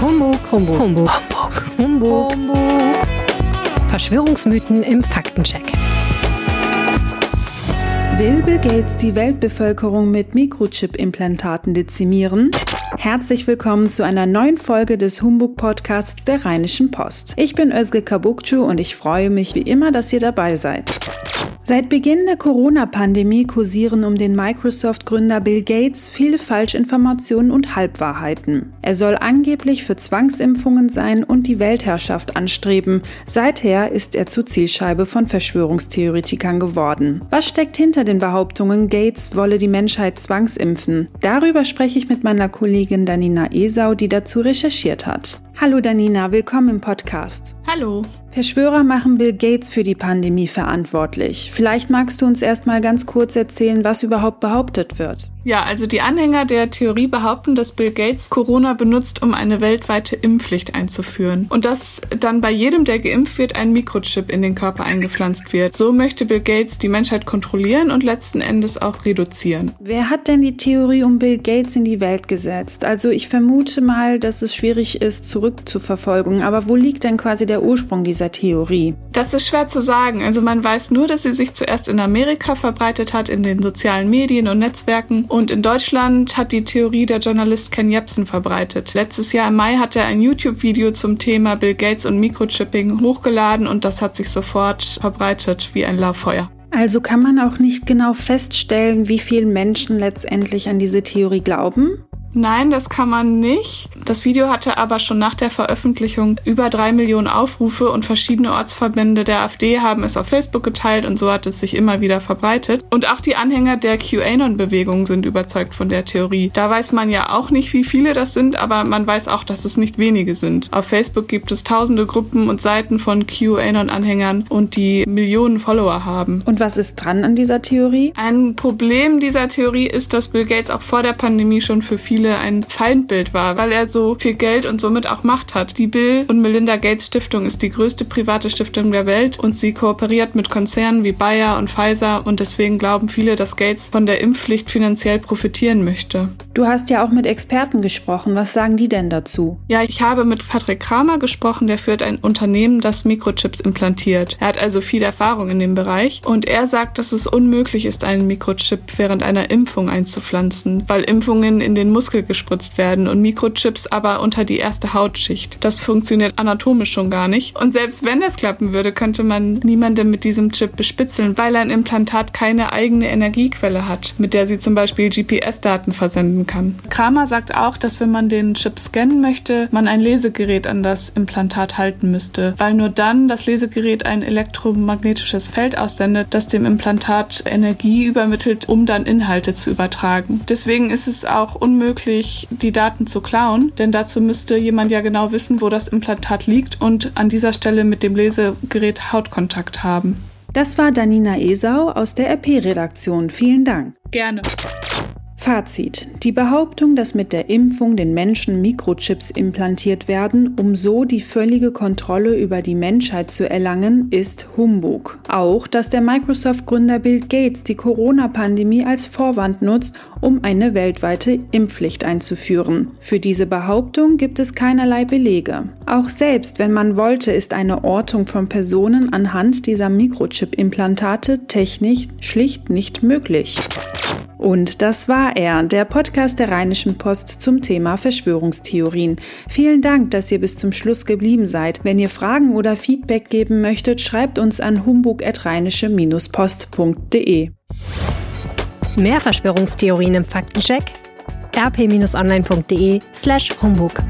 Humbug, Humbug, Humbug, Humbug, Humbug. Humbug. Verschwörungsmythen im Faktencheck. Will Bill Gates die Weltbevölkerung mit Mikrochip-Implantaten dezimieren? Herzlich willkommen zu einer neuen Folge des Humbug-Podcasts der Rheinischen Post. Ich bin Özge Kabukcu und ich freue mich wie immer, dass ihr dabei seid. Seit Beginn der Corona-Pandemie kursieren um den Microsoft-Gründer Bill Gates viele Falschinformationen und Halbwahrheiten. Er soll angeblich für Zwangsimpfungen sein und die Weltherrschaft anstreben. Seither ist er zur Zielscheibe von Verschwörungstheoretikern geworden. Was steckt hinter den Behauptungen, Gates wolle die Menschheit zwangsimpfen? Darüber spreche ich mit meiner Kollegin Danina Esau, die dazu recherchiert hat. Hallo Danina, willkommen im Podcast. Hallo. Verschwörer machen Bill Gates für die Pandemie verantwortlich. Vielleicht magst du uns erst mal ganz kurz erzählen, was überhaupt behauptet wird. Ja, also die Anhänger der Theorie behaupten, dass Bill Gates Corona benutzt, um eine weltweite Impfpflicht einzuführen. Und dass dann bei jedem, der geimpft wird, ein Mikrochip in den Körper eingepflanzt wird. So möchte Bill Gates die Menschheit kontrollieren und letzten Endes auch reduzieren. Wer hat denn die Theorie um Bill Gates in die Welt gesetzt? Also ich vermute mal, dass es schwierig ist, zurückzuverfolgen. Aber wo liegt denn quasi der Ursprung dieser Theorie? Das ist schwer zu sagen. Also man weiß nur, dass sie sich zuerst in Amerika verbreitet hat, in den sozialen Medien und Netzwerken und in Deutschland hat die Theorie der Journalist Ken Jebsen verbreitet. Letztes Jahr im Mai hat er ein YouTube-Video zum Thema Bill Gates und Mikrochipping hochgeladen und das hat sich sofort verbreitet wie ein Lauffeuer. Also kann man auch nicht genau feststellen, wie viele Menschen letztendlich an diese Theorie glauben? Nein, das kann man nicht. Das Video hatte aber schon nach der Veröffentlichung über drei Millionen Aufrufe und verschiedene Ortsverbände der AfD haben es auf Facebook geteilt und so hat es sich immer wieder verbreitet. Und auch die Anhänger der QAnon-Bewegung sind überzeugt von der Theorie. Da weiß man ja auch nicht, wie viele das sind, aber man weiß auch, dass es nicht wenige sind. Auf Facebook gibt es tausende Gruppen und Seiten von QAnon-Anhängern und die Millionen Follower haben. Und was ist dran an dieser Theorie? Ein Problem dieser Theorie ist, dass Bill Gates auch vor der Pandemie schon für viele viele ein Feindbild war, weil er so viel Geld und somit auch Macht hat. Die Bill und Melinda Gates Stiftung ist die größte private Stiftung der Welt und sie kooperiert mit Konzernen wie Bayer und Pfizer und deswegen glauben viele, dass Gates von der Impfpflicht finanziell profitieren möchte. Du hast ja auch mit Experten gesprochen. Was sagen die denn dazu? Ja, ich habe mit Patrick Kramer gesprochen, der führt ein Unternehmen, das Mikrochips implantiert. Er hat also viel Erfahrung in dem Bereich und er sagt, dass es unmöglich ist, einen Mikrochip während einer Impfung einzupflanzen, weil Impfungen in den Muskel gespritzt werden und Mikrochips aber unter die erste Hautschicht. Das funktioniert anatomisch schon gar nicht. Und selbst wenn das klappen würde, könnte man niemanden mit diesem Chip bespitzeln, weil ein Implantat keine eigene Energiequelle hat, mit der sie zum Beispiel GPS-Daten versenden kann. Kramer sagt auch, dass wenn man den Chip scannen möchte, man ein Lesegerät an das Implantat halten müsste, weil nur dann das Lesegerät ein elektromagnetisches Feld aussendet, das dem Implantat Energie übermittelt, um dann Inhalte zu übertragen. Deswegen ist es auch unmöglich, möglich, die Daten zu klauen, denn dazu müsste jemand ja genau wissen, wo das Implantat liegt und an dieser Stelle mit dem Lesegerät Hautkontakt haben. Das war Danina Esau aus der RP-Redaktion. Vielen Dank. Gerne. Fazit. Die Behauptung, dass mit der Impfung den Menschen Mikrochips implantiert werden, um so die völlige Kontrolle über die Menschheit zu erlangen, ist Humbug. Auch, dass der Microsoft-Gründer Bill Gates die Corona-Pandemie als Vorwand nutzt, um eine weltweite Impfpflicht einzuführen. Für diese Behauptung gibt es keinerlei Belege. Auch selbst wenn man wollte, ist eine Ortung von Personen anhand dieser Mikrochip-Implantate technisch schlicht nicht möglich. Und das war er, der Podcast der Rheinischen Post zum Thema Verschwörungstheorien. Vielen Dank, dass ihr bis zum Schluss geblieben seid. Wenn ihr Fragen oder Feedback geben möchtet, schreibt uns an humbug.rheinische-post.de. Mehr Verschwörungstheorien im Faktencheck rp-online.de slash humbug.